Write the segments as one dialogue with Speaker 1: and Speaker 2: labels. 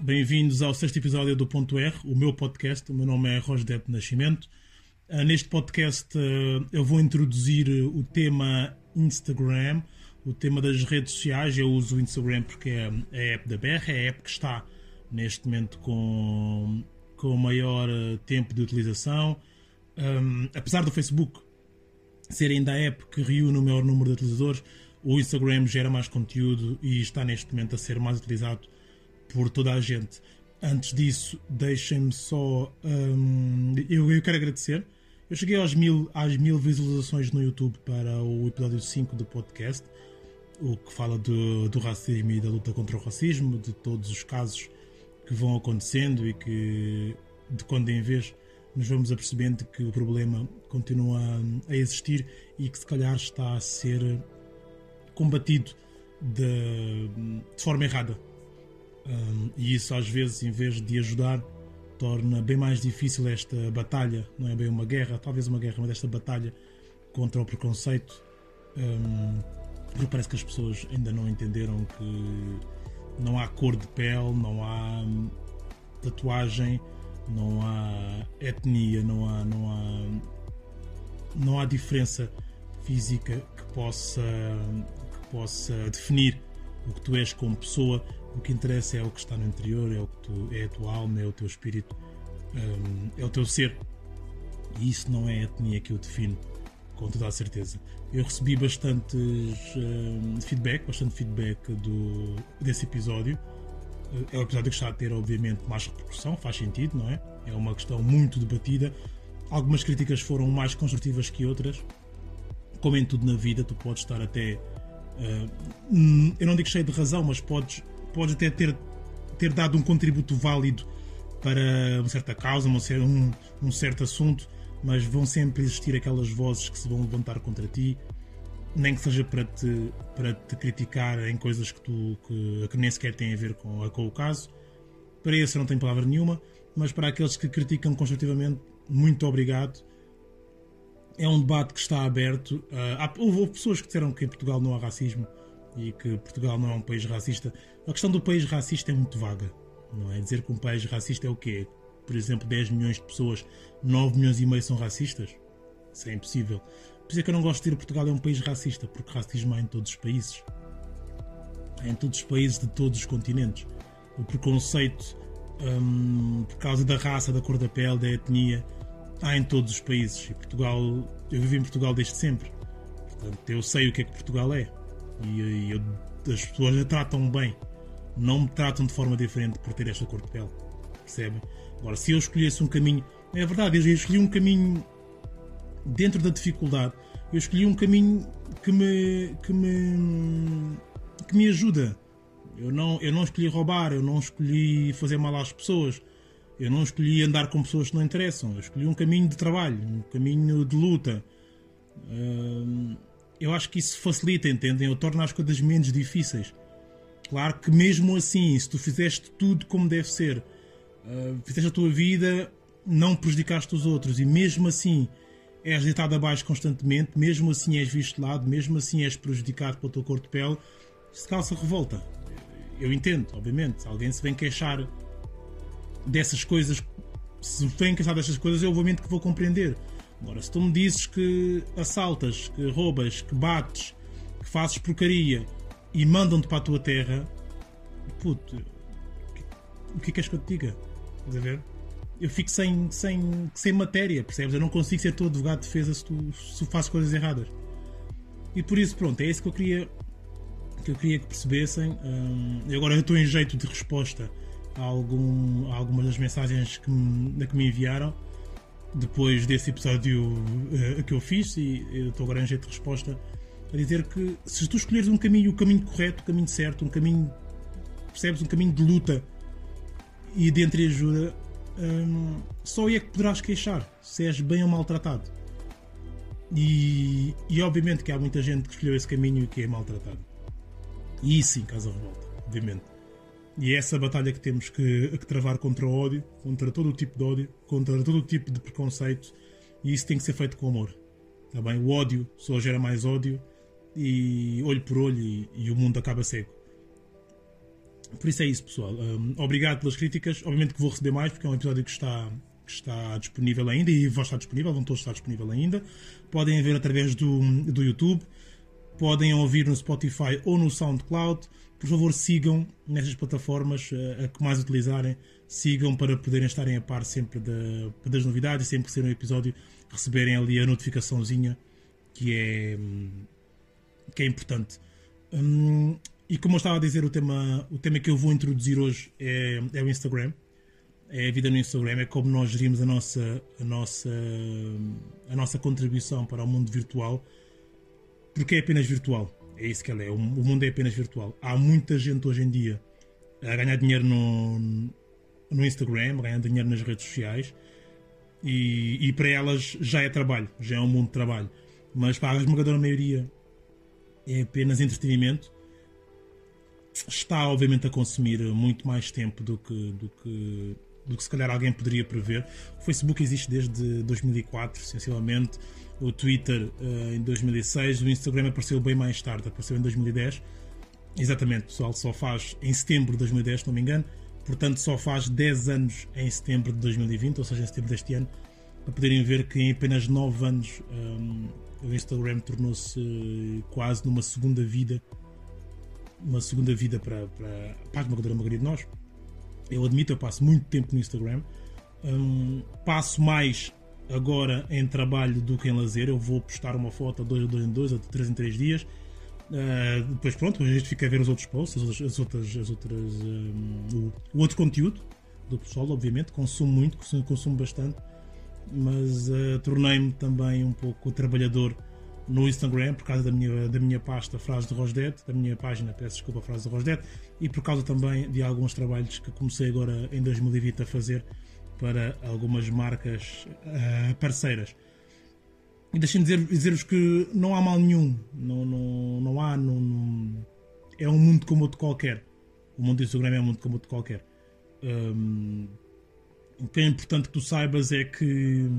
Speaker 1: bem-vindos ao sexto episódio do Ponto R, o meu podcast. O meu nome é Rosdet Nascimento. Uh, neste podcast uh, eu vou introduzir o tema Instagram, o tema das redes sociais. Eu uso o Instagram porque é a app da BR, é a app que está neste momento com, com maior uh, tempo de utilização. Um, apesar do Facebook ser ainda a app que reúne o maior número de utilizadores, o Instagram gera mais conteúdo e está neste momento a ser mais utilizado por toda a gente. Antes disso, deixem-me só. Um, eu, eu quero agradecer. Eu cheguei aos mil, às mil visualizações no YouTube para o episódio 5 do podcast, o que fala do, do racismo e da luta contra o racismo, de todos os casos que vão acontecendo e que, de quando em vez, nos vamos apercebendo que o problema continua a, a existir e que se calhar está a ser combatido de, de forma errada um, e isso às vezes, em vez de ajudar, torna bem mais difícil esta batalha. Não é bem uma guerra, talvez uma guerra, mas esta batalha contra o preconceito. Um, porque parece que as pessoas ainda não entenderam que não há cor de pele, não há tatuagem, não há etnia, não há, não há, não há diferença física que possa, que possa definir o que tu és como pessoa o que interessa é o que está no interior, é, o que tu, é a tua alma, é o teu espírito, um, é o teu ser. E isso não é a etnia que eu defino, com toda a certeza. Eu recebi bastantes um, feedback, bastante feedback do, desse episódio. É um episódio que está a ter, obviamente, mais repercussão, faz sentido, não é? É uma questão muito debatida. Algumas críticas foram mais construtivas que outras. Como em tudo na vida, tu podes estar até. Uh, eu não digo cheio de razão, mas podes pode até ter, ter dado um contributo válido para uma certa causa, um, um certo assunto, mas vão sempre existir aquelas vozes que se vão levantar contra ti, nem que seja para te, para te criticar em coisas que, tu, que, que nem sequer têm a ver com, com o caso. Para esse não tenho palavra nenhuma, mas para aqueles que criticam construtivamente, muito obrigado. É um debate que está aberto. Uh, há, houve pessoas que disseram que em Portugal não há racismo e que Portugal não é um país racista. A questão do país racista é muito vaga, não é? Dizer que um país racista é o quê? Por exemplo, 10 milhões de pessoas, 9 milhões e meio são racistas? Isso é impossível. Por isso é que eu não gosto de dizer que Portugal é um país racista, porque racismo há em todos os países. Há em todos os países de todos os continentes. O preconceito hum, por causa da raça, da cor da pele, da etnia, há em todos os países. E Portugal, eu vivo em Portugal desde sempre. Portanto, eu sei o que é que Portugal é. E, e eu, as pessoas me tratam bem. Não me tratam de forma diferente por ter esta cor de pele. Percebem? Agora, se eu escolhesse um caminho. É verdade, eu escolhi um caminho dentro da dificuldade. Eu escolhi um caminho que me. que me. que me ajuda. Eu não, eu não escolhi roubar, eu não escolhi fazer mal às pessoas, eu não escolhi andar com pessoas que não interessam. Eu escolhi um caminho de trabalho, um caminho de luta. Hum, eu acho que isso facilita, entendem? Eu torno as coisas menos difíceis. Claro que mesmo assim, se tu fizeste tudo como deve ser, uh, fizeste a tua vida, não prejudicaste os outros e mesmo assim és deitado abaixo constantemente, mesmo assim és visto de lado, mesmo assim és prejudicado pela tua cor de pele, se calça revolta. Eu entendo, obviamente. Se alguém se vem queixar dessas coisas, se vem queixar dessas coisas, eu obviamente que vou compreender. Agora, se tu me dizes que assaltas, que roubas, que bates, que fazes porcaria e mandam-te para a tua terra, puto, o que é que és que eu te diga? Estás a ver? Eu fico sem, sem, sem matéria, percebes? Eu não consigo ser teu advogado de defesa se tu, se fazes coisas erradas. E por isso, pronto, é isso que eu queria que, eu queria que percebessem. Hum, e agora eu estou em jeito de resposta a, algum, a algumas das mensagens que me, que me enviaram depois desse episódio uh, que eu fiz, e eu estou agora em jeito de resposta, a dizer que se tu escolheres um caminho, o caminho correto, o caminho certo, um caminho, percebes, um caminho de luta e de entreajuda, um, só aí é que poderás queixar se és bem ou maltratado. E, e obviamente que há muita gente que escolheu esse caminho e que é maltratado. E isso sim, casa revolta, obviamente. E é essa batalha que temos que, que, travar contra o ódio, contra todo o tipo de ódio, contra todo o tipo de preconceito, e isso tem que ser feito com amor. Tá bem? O ódio só gera mais ódio, e olho por olho, e, e o mundo acaba cego. Por isso é isso, pessoal. Um, obrigado pelas críticas. Obviamente que vou receber mais, porque é um episódio que está, que está disponível ainda e vai estar disponível, vão todos estar disponível ainda. Podem ver através do, do YouTube, podem ouvir no Spotify ou no SoundCloud. Por favor, sigam nessas plataformas a, a que mais utilizarem. Sigam para poderem estarem a par sempre da, das novidades sempre que sair um episódio receberem ali a notificaçãozinha que é, que é importante. Hum, e como eu estava a dizer, o tema, o tema que eu vou introduzir hoje é, é o Instagram. É a vida no Instagram, é como nós gerimos a nossa, a, nossa, a nossa contribuição para o mundo virtual, porque é apenas virtual. É isso que ela é. O, mundo é apenas virtual. Há muita gente hoje em dia a ganhar dinheiro no, no Instagram, a ganhar dinheiro nas redes sociais, e, e para elas já é trabalho, já é um mundo de trabalho. Mas para a esmagadora maioria é apenas entretenimento está obviamente a consumir muito mais tempo do que, do que, do que se calhar alguém poderia prever. O Facebook existe desde 2004, sensivelmente. O Twitter uh, em 2006. O Instagram apareceu bem mais tarde, apareceu em 2010. Exatamente, pessoal, só faz em setembro de 2010, se não me engano. Portanto, só faz 10 anos em setembro de 2020, ou seja, em setembro deste ano, para poderem ver que em apenas 9 anos um, o Instagram tornou-se quase numa segunda vida uma segunda vida para, para, para a esmagadora maioria de nós. Eu admito, eu passo muito tempo no Instagram. Um, passo mais agora em trabalho do que em lazer. Eu vou postar uma foto dois, dois em dois, de três em três dias. Uh, depois pronto, a gente fica a ver os outros posts, as, as outras, as outras um, o, o, outro conteúdo do pessoal, obviamente, consumo muito, consumo, consumo bastante, mas uh, tornei-me também um pouco trabalhador no Instagram por causa da minha, da minha pasta Frase de Rosdet, da minha página, peço desculpa, Frase de Rosdet, e por causa também de alguns trabalhos que comecei agora em 2020 a fazer para algumas marcas uh, parceiras. E deixem-me dizer, dizer-vos que não há mal nenhum, não, não, não há, não, não, é um mundo como outro qualquer. O mundo do Instagram é um mundo como outro qualquer. Um, o que é importante que tu saibas é que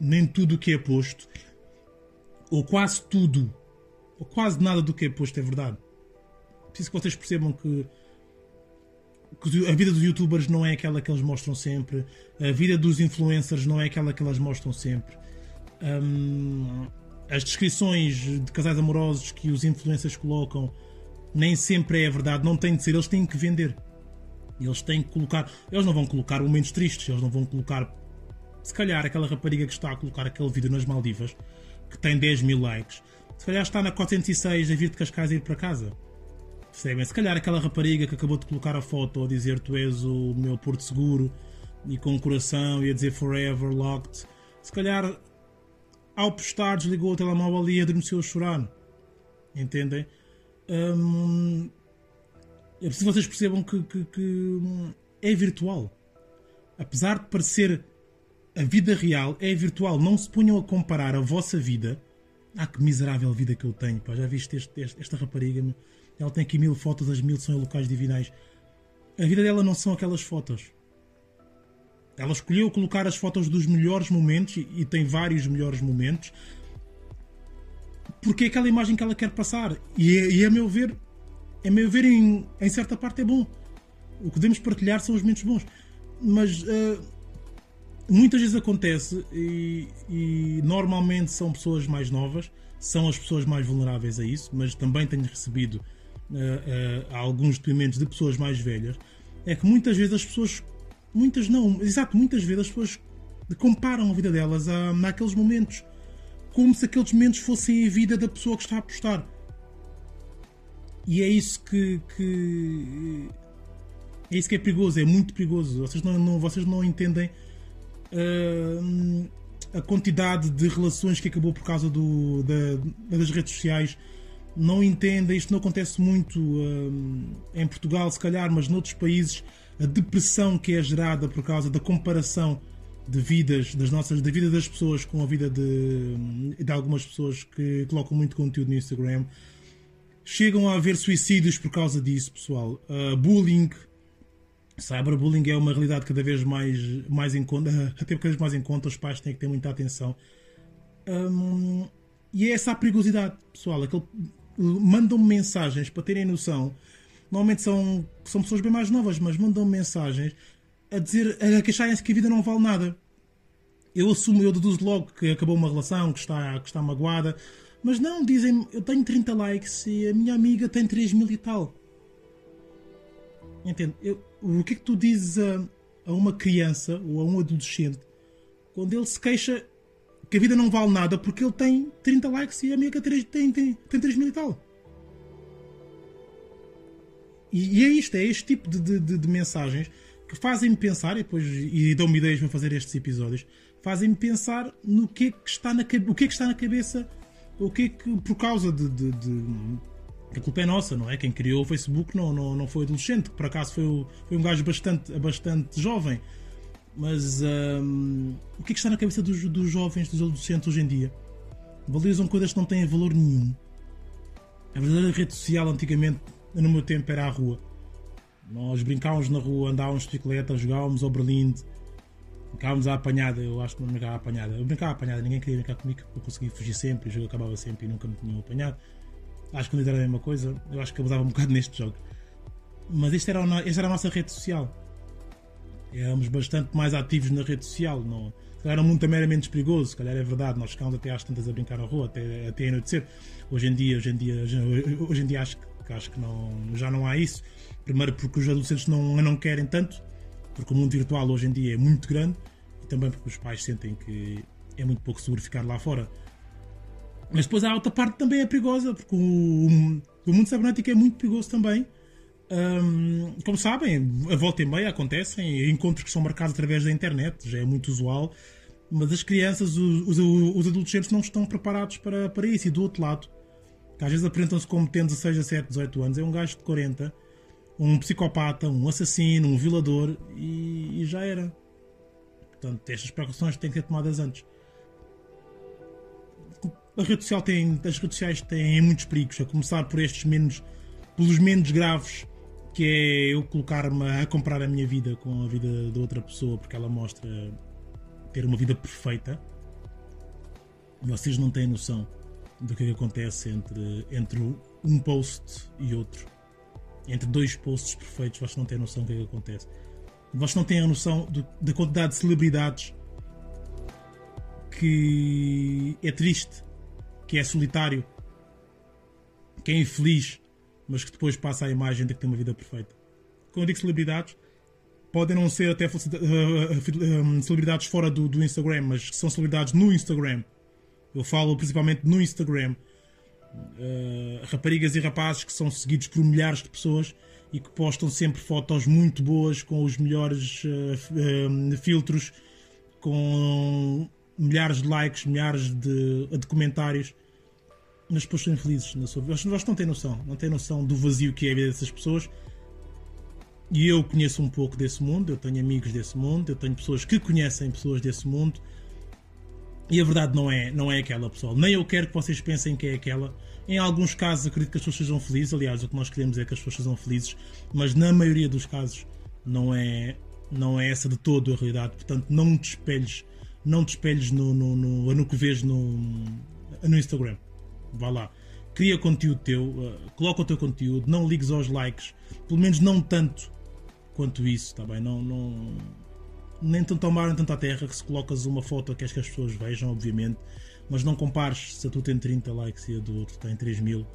Speaker 1: nem tudo o que é posto ou quase tudo, ou quase nada do que é posto é verdade. Preciso que vocês percebam que, que a vida dos youtubers não é aquela que eles mostram sempre, a vida dos influencers não é aquela que elas mostram sempre. Um, as descrições de casais amorosos que os influencers colocam nem sempre é a verdade, não tem de ser, eles têm que vender. Eles têm que colocar, eles não vão colocar momentos tristes, eles não vão colocar, se calhar, aquela rapariga que está a colocar aquele vídeo nas Maldivas que tem 10 mil likes, se calhar está na 406 a vir de Cascais a ir para casa. Percebem? Se calhar aquela rapariga que acabou de colocar a foto a dizer tu és o meu porto seguro e com o coração e a dizer forever locked, se calhar ao postar desligou o telemóvel e adormeceu a chorar. Entendem? Hum, é preciso que vocês percebam que, que, que é virtual. Apesar de parecer a vida real é virtual. Não se ponham a comparar a vossa vida. Ah, que miserável vida que eu tenho. Pá. Já viste este, este, esta rapariga? Ela tem aqui mil fotos, as mil são em locais divinais. A vida dela não são aquelas fotos. Ela escolheu colocar as fotos dos melhores momentos e, tem vários melhores momentos porque é aquela imagem que ela quer passar. E, e a meu ver, a meu ver, em, em certa parte é bom. O que devemos partilhar são os momentos bons. Mas uh, muitas vezes acontece e, e, normalmente são pessoas mais novas, são as pessoas mais vulneráveis a isso, mas também tenho recebido uh, uh, alguns depoimentos de pessoas mais velhas. É que muitas vezes as pessoas, muitas não, exato, muitas vezes as pessoas comparam a vida delas a, naqueles momentos, como se aqueles momentos fossem a vida da pessoa que está a postar. E é isso que, que é isso que é perigoso, é muito perigoso. Vocês não, não vocês não entendem uh, a quantidade de relações que acabou por causa do, da, das redes sociais. Não entendem, isto não acontece muito uh, em Portugal, se calhar, mas noutros países, a depressão que é gerada por causa da comparação de vidas das nossas da vida das pessoas com a vida de, de algumas pessoas que colocam muito conteúdo no Instagram chegam a haver suicídios por causa disso pessoal uh, bullying Cyberbullying é uma realidade cada vez mais, mais em conta, até cada vez mais em conta, os pais têm que ter muita atenção. Um, e é essa a perigosidade, pessoal. Aquele, mandam-me mensagens para terem noção normalmente são, são pessoas bem mais novas, mas mandam mensagens a dizer a queixarem-se que a vida não vale nada. Eu assumo, eu deduzo logo que acabou uma relação, que está, que está magoada, mas não, dizem eu tenho 30 likes e a minha amiga tem 3 mil e tal. Entende? Eu, o que é que tu dizes a, a uma criança ou a um adolescente quando ele se queixa que a vida não vale nada porque ele tem 30 likes e a amiga tem, tem, tem, tem 3 mil e tal? E, e, é isto, é este tipo de, de, de mensagens que fazem-me pensar, e depois e dão-me ideias para fazer estes episódios, fazem-me pensar no que é que está na, o que é que está na cabeça, o que é que, por causa de, de, de a culpa é nossa, não é? Quem criou o Facebook não, não, não foi adolescente, que por acaso foi, o, foi um gajo bastante, bastante jovem. Mas um, o que é que está na cabeça dos, dos jovens, dos adolescentes hoje em dia? Valorizam coisas que não têm valor nenhum. A verdadeira rede social antigamente, no meu tempo, era a rua. Nós brincávamos na rua, andávamos de bicicleta, jogávamos ao Berlim, brincávamos à apanhada. Eu acho que não brincava à apanhada. Eu brincava à apanhada, ninguém queria brincar comigo, eu conseguia fugir sempre, o jogo acabava sempre e nunca me tinham apanhado. Acho que não era a mesma coisa, eu acho que abusava um bocado neste jogo. Mas esta era, esta era a nossa rede social. Éramos bastante mais ativos na rede social. Não, era muito meramente perigoso, se calhar é verdade. Nós ficámos até às tantas a brincar na rua, até, até anoitecer. Hoje em dia, hoje em dia, hoje em dia acho que, acho que não, já não há isso. Primeiro porque os adolescentes não, não querem tanto, porque o mundo virtual hoje em dia é muito grande e também porque os pais sentem que é muito pouco seguro ficar lá fora. Mas depois a outra parte também é perigosa, porque o, o mundo cibernético é muito perigoso também. Um, como sabem, a volta e meia acontecem encontros que são marcados através da internet, já é muito usual, mas as crianças, os, os, os adolescentes não estão preparados para, para isso. E do outro lado, que às vezes apresentam-se como tendo 16, 17, 18 anos, é um gajo de 40 um psicopata, um assassino, um violador e, e já era. Portanto, estas precauções têm que ser tomadas antes. A rede social tem, as redes sociais têm muitos perigos, a começar por estes menos, pelos menos graves, que é eu colocar-me a comprar a minha vida com a vida de outra pessoa porque ela mostra ter uma vida perfeita. Vocês não têm noção do que, é que acontece entre, entre um post e outro entre dois posts perfeitos, vocês não têm noção do que é que acontece. Vocês não têm a noção do, da quantidade de celebridades que é triste, que é solitário, que é infeliz, mas que depois passa a imagem de que tem uma vida perfeita. Quando eu digo celebridades, podem não ser até celebridades fora do, do Instagram, mas são celebridades no Instagram. Eu falo principalmente no Instagram uh, raparigas e rapazes que são seguidos por milhares de pessoas e que postam sempre fotos muito boas com os melhores uh, uh, filtros, com milhares de likes, milhares de, de comentários. Mas depois são infelizes na sua vida. Vocês não têm noção, não têm noção do vazio que é a vida dessas pessoas. E eu conheço um pouco desse mundo, eu tenho amigos desse mundo, eu tenho pessoas que conhecem pessoas desse mundo e a verdade não é, não é aquela, pessoal. Nem eu quero que vocês pensem que é aquela. Em alguns casos acredito que as pessoas sejam felizes. Aliás, o que nós queremos é que as pessoas sejam felizes. Mas na maioria dos casos não é, não é essa de todo a realidade. Portanto, não te espelhes, não te espelhes no, no, no, no que vês no, no Instagram. Vá lá. Cria conteúdo teu, uh, coloca o teu conteúdo, não ligues aos likes. Pelo menos não tanto quanto isso, tá bem? Não, não, nem te tomaram tanto à terra que se colocas uma foto que as pessoas vejam, obviamente, mas não compares se a tu tem 30 likes e a do outro tem 3 mil,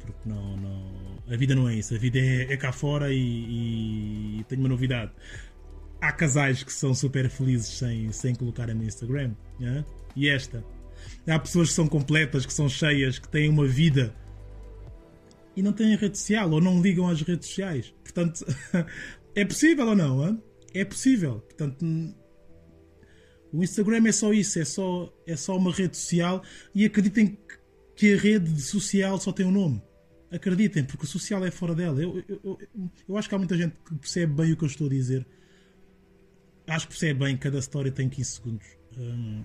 Speaker 1: porque não, não, a vida não é isso, a vida é, é cá fora e, e tenho uma novidade. Há casais que são super felizes sem, sem colocarem no Instagram, e esta. Há pessoas que são completas, que são cheias, que têm uma vida e não têm rede social ou não ligam às redes sociais. Portanto, é possível ou não? É possível. Portanto, o Instagram é só isso, é só, é só uma rede social e acreditem que a rede social só tem um nome. Acreditem, porque o social é fora dela. Eu, eu, eu, eu acho que há muita gente que percebe bem o que eu estou a dizer. Acho que percebe bem cada história tem 15 segundos. Hum,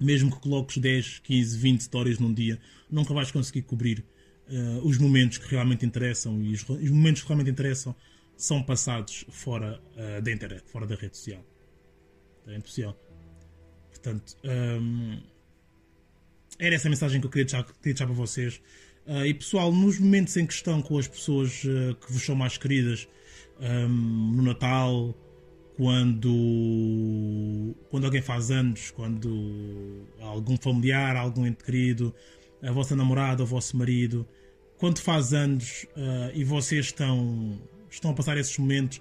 Speaker 1: mesmo que coloques 10, 15, 20 histórias num dia, nunca vais conseguir cobrir uh, os momentos que realmente interessam e os, os momentos que realmente interessam são passados fora uh, da internet, fora da rede social. É impossível. Portanto, um, era essa a mensagem que eu queria deixar, queria deixar para vocês. Uh, e pessoal, nos momentos em que estão com as pessoas que vos são mais queridas, um, no Natal, quando, quando alguém faz anos, quando algum familiar, algum ente querido, a vossa namorada, o vosso marido, quando faz anos uh, e vocês estão, estão a passar esses momentos,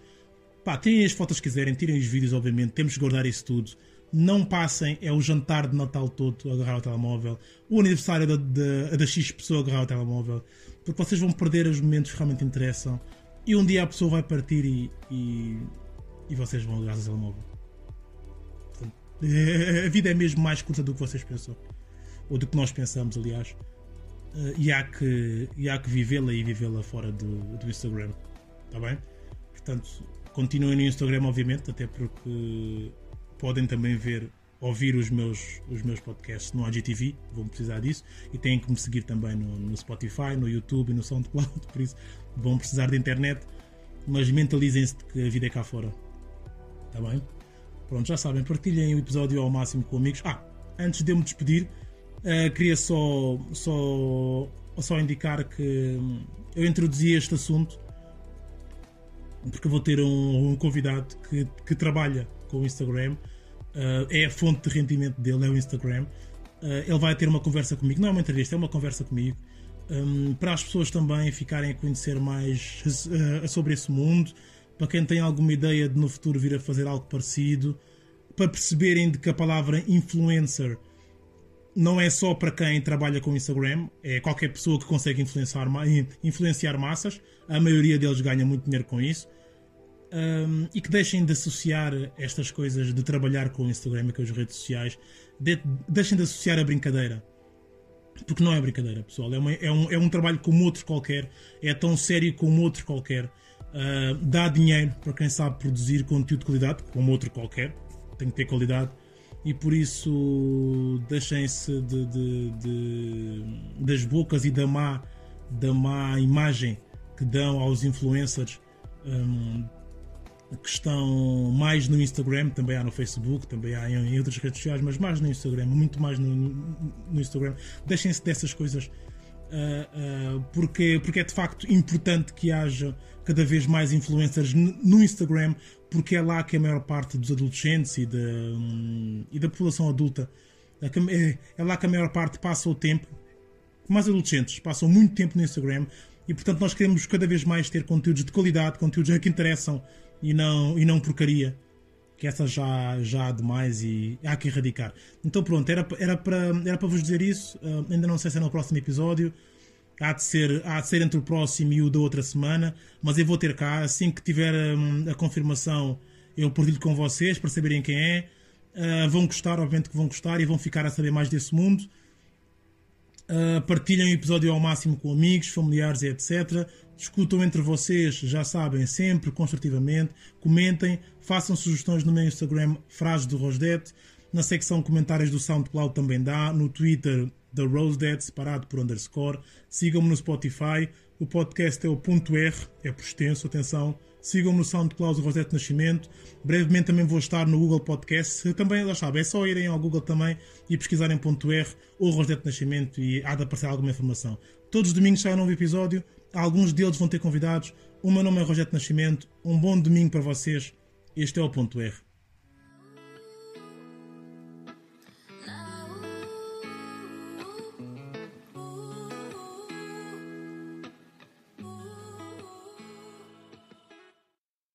Speaker 1: pá, tirem as fotos que quiserem, tirem os vídeos, obviamente, temos que guardar isso tudo. Não passem, é o jantar de Natal todo agarrar o telemóvel, o aniversário da, da, X pessoa agarrar o telemóvel, porque vocês vão perder os momentos que realmente interessam e um dia a pessoa vai partir e, e e vocês vão graças ao. Portanto, a vida é mesmo mais curta do que vocês pensam. Ou do que nós pensamos, aliás. Uh, e há que, e há que vivê-la e vivê-la fora do, do Instagram. Está bem? Portanto, continuem no Instagram, obviamente, até porque podem também ver, ouvir os meus, os meus podcasts no IGTV, vão precisar disso. E têm que me seguir também no, no Spotify, no YouTube e no SoundCloud, por isso vão precisar de internet. Mas mentalizem-se de que a vida é cá fora. Está bem? Pronto, já sabem, partilhem o episódio ao máximo com amigos. Ah, antes de eu me despedir, uh, queria só, só, só indicar que hum, eu introduzi este assunto porque vou ter um, um convidado que, que trabalha com o Instagram. Uh, é a fonte de rendimento dele, é o Instagram. Uh, ele vai ter uma conversa comigo, não é uma entrevista, é uma conversa comigo. Um, para as pessoas também ficarem a conhecer mais sobre esse mundo, para quem tem alguma ideia de no futuro vir a fazer algo parecido, para perceberem de que a palavra influencer não é só para quem trabalha com Instagram, é qualquer pessoa que consegue influenciar, influenciar massas, a maioria deles ganha muito dinheiro com isso. Um, e que deixem de associar estas coisas de trabalhar com o Instagram e com as redes sociais, de, deixem de associar a brincadeira. Porque não é brincadeira, pessoal. É, uma, é, um, é um trabalho como outro qualquer, é tão sério como outro qualquer. Uh, dá dinheiro para quem sabe produzir conteúdo de qualidade, como outro qualquer, tem que ter qualidade, e por isso deixem-se de, de, de, das bocas e da má, da má imagem que dão aos influencers um, que estão mais no Instagram, também há no Facebook, também há em, outras redes sociais, mas mais no Instagram, muito mais no, no Instagram. Deixem-se dessas coisas porque, porque é de facto importante que haja cada vez mais influencers no Instagram, porque é lá que a maior parte dos adolescentes e da, um, e da população adulta é, é lá que a maior parte passa o tempo. Mais adolescentes passam muito tempo no Instagram e portanto nós queremos cada vez mais ter conteúdos de qualidade, conteúdos que interessam e não, e não porcaria que essa já, já há demais e há que erradicar. Então pronto, era, era, para, era para vos dizer isso. Uh, ainda não sei se é no próximo episódio. Há de, ser, há de ser entre o próximo e o da outra semana, mas eu vou ter cá. Assim que tiver um, a confirmação, eu partilho com vocês para saberem quem é. Uh, vão gostar, obviamente que vão gostar e vão ficar a saber mais desse mundo. Uh, partilhem o episódio ao máximo com amigos, familiares etc. Discutam entre vocês, já sabem, sempre construtivamente. Comentem, façam sugestões no meu Instagram, Frase do Rosdet. Na secção comentários do SoundCloud também dá. No Twitter, da Rosedet, separado por underscore. Sigam-me no Spotify. O podcast é o ponto R, é por extenso, atenção. Sigam-me no SoundCloud Rosete Nascimento. Brevemente também vou estar no Google Podcast. Também, já sabem, é só irem ao Google também e pesquisarem ponto R ou Rosete Nascimento e há de aparecer alguma informação. Todos os domingos sai um novo episódio. Alguns deles vão ter convidados. O meu nome é Rogério Nascimento. Um bom domingo para vocês. Este é o Ponto R.